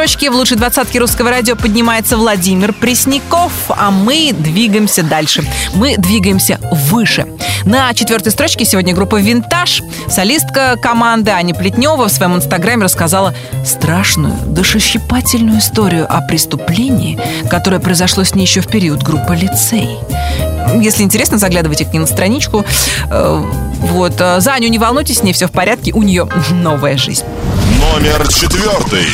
очке в лучшей двадцатке русского радио поднимается Владимир Пресняков, а мы двигаемся дальше. Мы двигаемся выше. На четвертой строчке сегодня группа «Винтаж». Солистка команды Аня Плетнева в своем инстаграме рассказала страшную, душещипательную историю о преступлении, которое произошло с ней еще в период группы «Лицей». Если интересно, заглядывайте к ней на страничку. Э, вот. Э, за Аню не волнуйтесь, с ней все в порядке. У нее новая жизнь. Номер четвертый.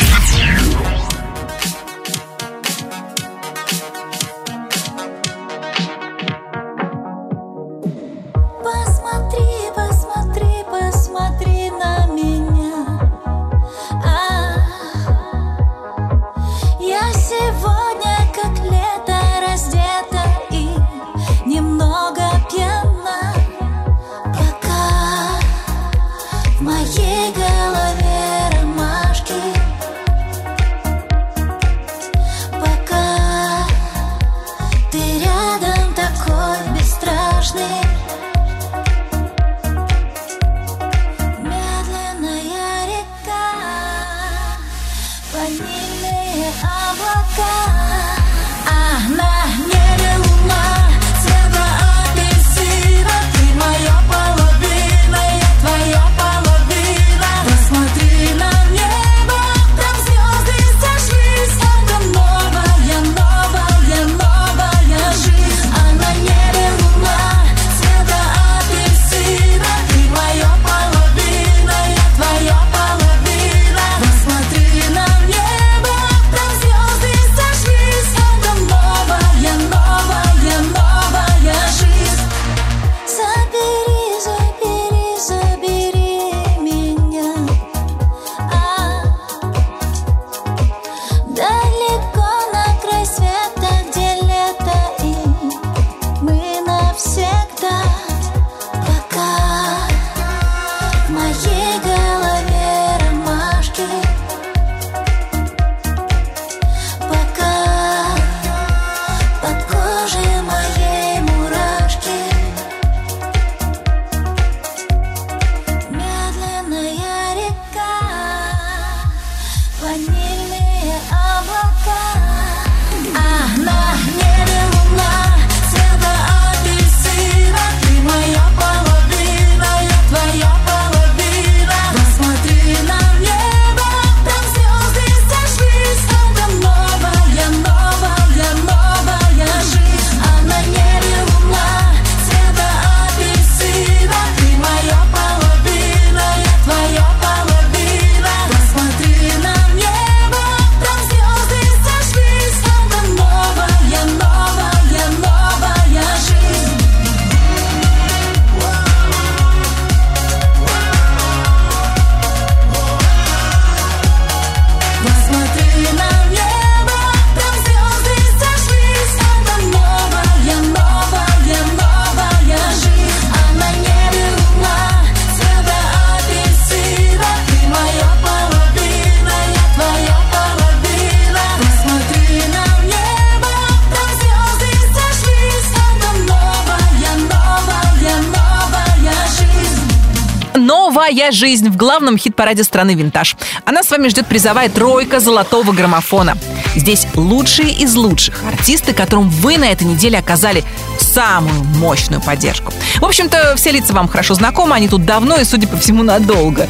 «Моя жизнь» в главном хит-параде страны «Винтаж». Она с вами ждет призовая тройка золотого граммофона. Здесь лучшие из лучших артисты, которым вы на этой неделе оказали самую мощную поддержку. В общем-то, все лица вам хорошо знакомы, они тут давно и, судя по всему, надолго.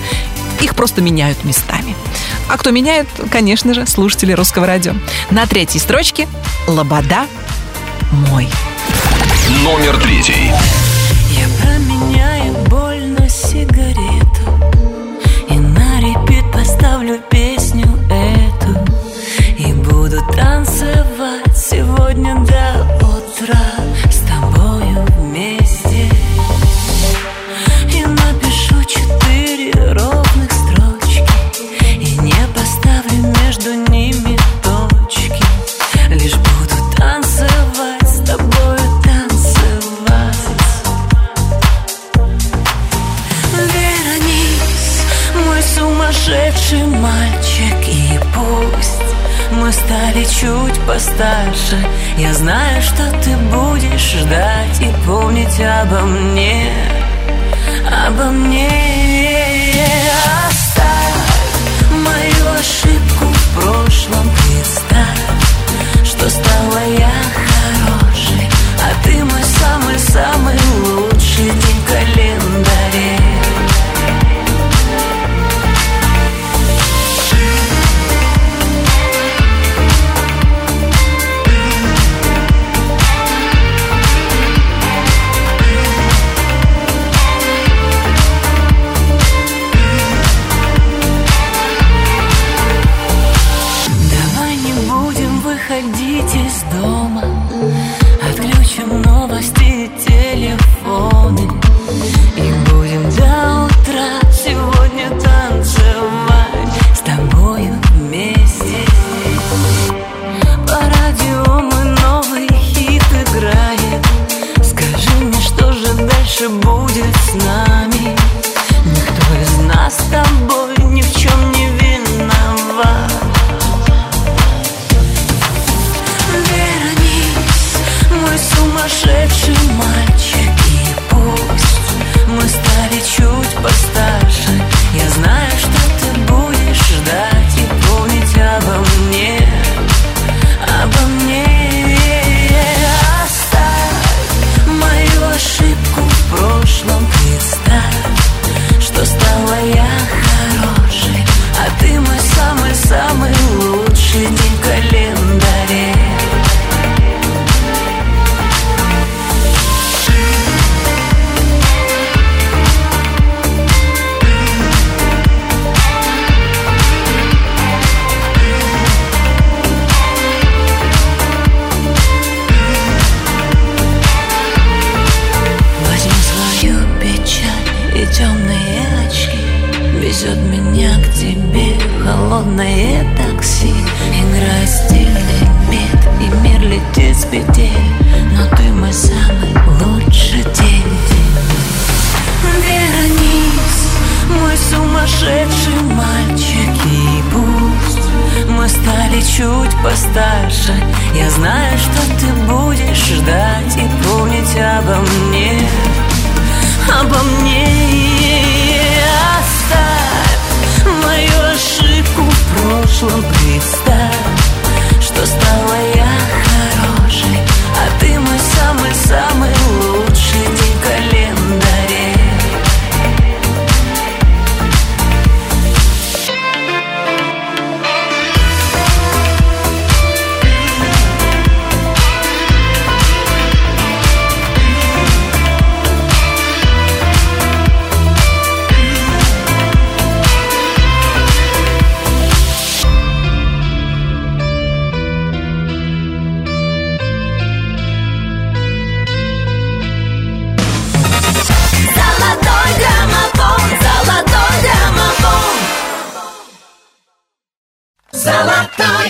Их просто меняют местами. А кто меняет, конечно же, слушатели русского радио. На третьей строчке «Лобода мой». Номер третий. Сумасшедший мальчик И пусть мы стали чуть постарше. Я знаю, что ты будешь ждать И помнить обо мне Обо мне. Оставь мою ошибку в прошлом Представь, что стала я хорошей А ты мой самый-самый лучший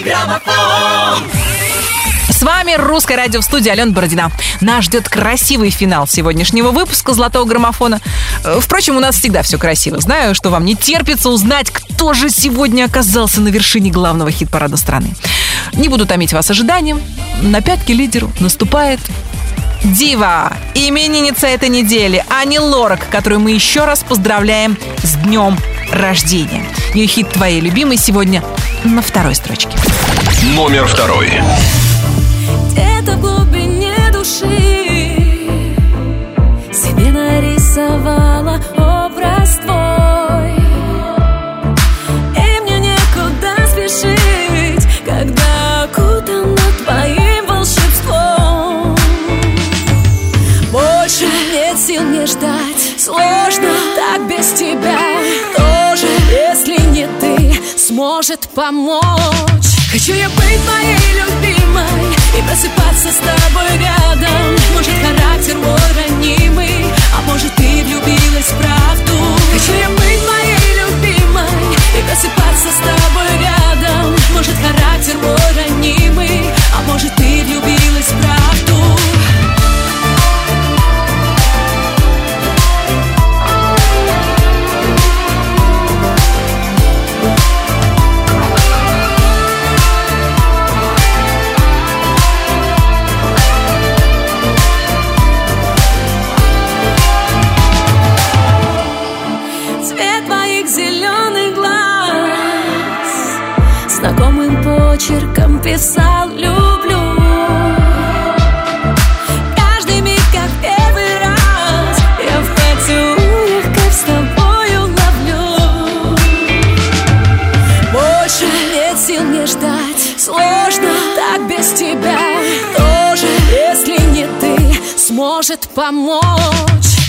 граммофон С вами русское радио в студии Алена Бородина. Нас ждет красивый финал сегодняшнего выпуска «Золотого граммофона». Э, Впрочем, у нас всегда все красиво. Знаю, что вам не терпится узнать, кто же сегодня оказался на вершине главного хит-парада страны. Не буду томить вас ожиданием. На пятки лидеру наступает Дива, именинница этой недели, Ани Лорак, которую мы еще раз поздравляем с днем рождения. Ее хит «Твоей любимой» сегодня на второй строчке. Номер второй. Где-то в глубине души Себе нарисовала образ твой И мне некуда спешить Когда окутана твоим волшебством Больше нет сил мне ждать Сложно так без тебя Сможет помочь. Хочу я быть твоей любимой И просыпаться с тобой рядом. Может характер мой ранимый А может ты влюбилась в правду. Хочу я быть твоей любимой И просыпаться с тобой рядом. Может характер мой ранимый А может ты влюбилась в правду почерком писал «люблю» Каждый миг, как первый раз Я в поцелуях, как с тобою ловлю. Больше нет сил мне ждать Сложно так без тебя. Тоже, если не ты Сможет помочь.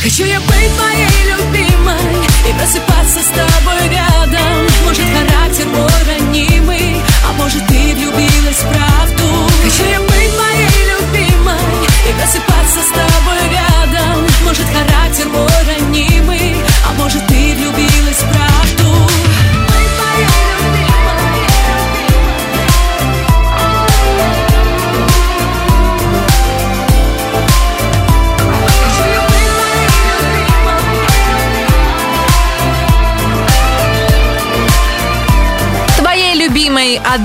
Хочу я быть твоей любимой И просыпаться с тобой рядом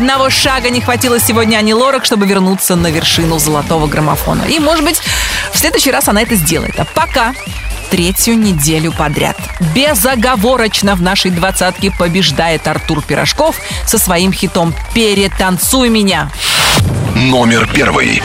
одного шага не хватило сегодня Ани Лорак, чтобы вернуться на вершину золотого граммофона. И, может быть, в следующий раз она это сделает. А пока третью неделю подряд. Безоговорочно в нашей двадцатке побеждает Артур Пирожков со своим хитом «Перетанцуй меня». Номер первый.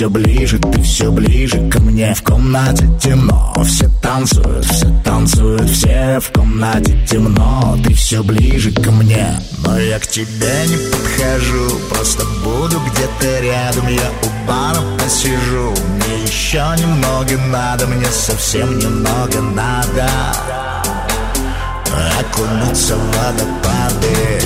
Все ближе, ты все ближе ко мне. В комнате темно, все танцуют, все танцуют, все в комнате темно. Ты все ближе ко мне, но я к тебе не подхожу, просто буду где-то рядом. Я у бара посижу, мне еще немного надо, мне совсем немного надо окунуться в водопады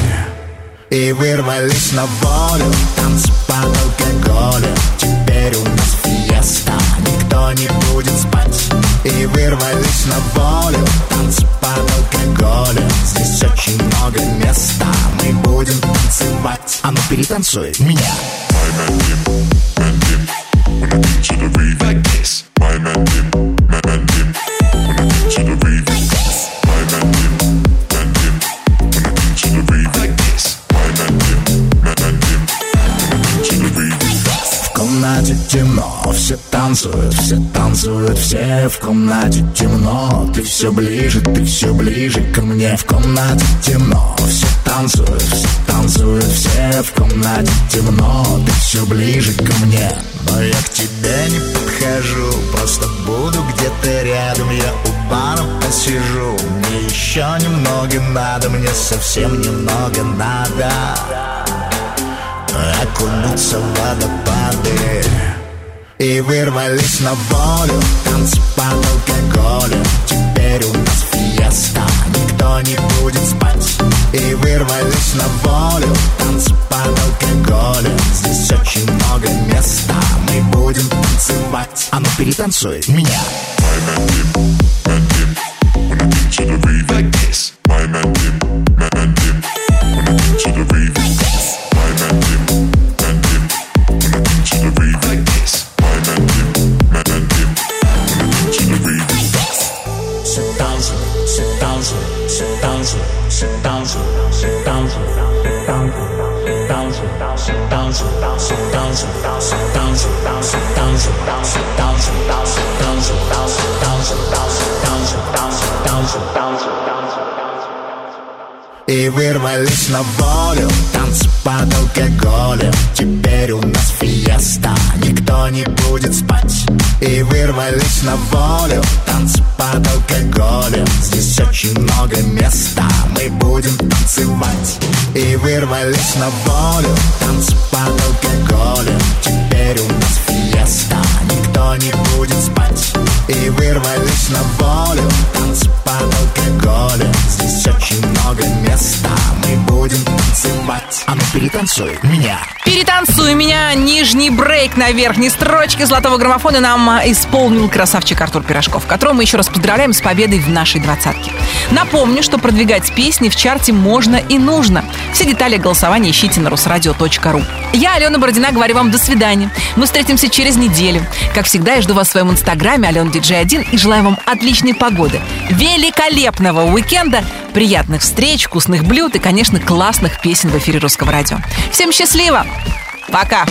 И вырвались на волю, танцы под алкоголем Теперь у нас фиеста, никто не будет спать. И вырвались на волю, танцы под алкоголем Здесь очень много места, мы будем танцевать. А ну перетанцуй меня. В темно, все танцуют, все танцуют, все в комнате темно. Ты все ближе, ты все ближе ко мне. В комнате темно, все танцуют, все танцуют, все в комнате темно. Ты все ближе ко мне, но я к тебе не подхожу, просто буду где-то рядом. Я у бара посижу, мне еще немного надо, мне совсем немного надо окунуться в водопады И вырвались на волю, танцы под алкоголем Теперь у нас фиеста, никто не будет спать И вырвались на волю, танцы под алкоголем Здесь очень много места, мы будем танцевать А ну перетанцуй меня to the rave like this. My man, him, man, him. Wanna танцуй, И вырвались на волю Танцы под алкоголем Теперь у нас фиеста Никто не будет спать. И вырвались на волю Танцы под алкоголем Здесь очень много места Мы будем танцевать. И вырвались на волю Танцы под алкоголем Теперь у нас фиеста Никто не будет спать. И вырвались на волю Танцы под алкоголем Здесь очень много места Мы будем танцевать А ну перетанцуй меня Перетанцуй меня, нижний брейк на верхней строчке золотого граммофона нам а, исполнил красавчик Артур Пирожков, которого мы еще раз поздравляем с победой в нашей двадцатке. Напомню, что продвигать песни в чарте можно и нужно. Все детали голосования ищите на русрадио.ру. Я, Алена Бородина, говорю вам до свидания. Мы встретимся через неделю. Как всегда, я жду вас в своем инстаграме Алена Диджей 1 и желаю вам отличной погоды, великолепного уикенда, приятных встреч, вкусных блюд и, конечно, классных песен в эфире Русского радио. Всем счастливо! Пока!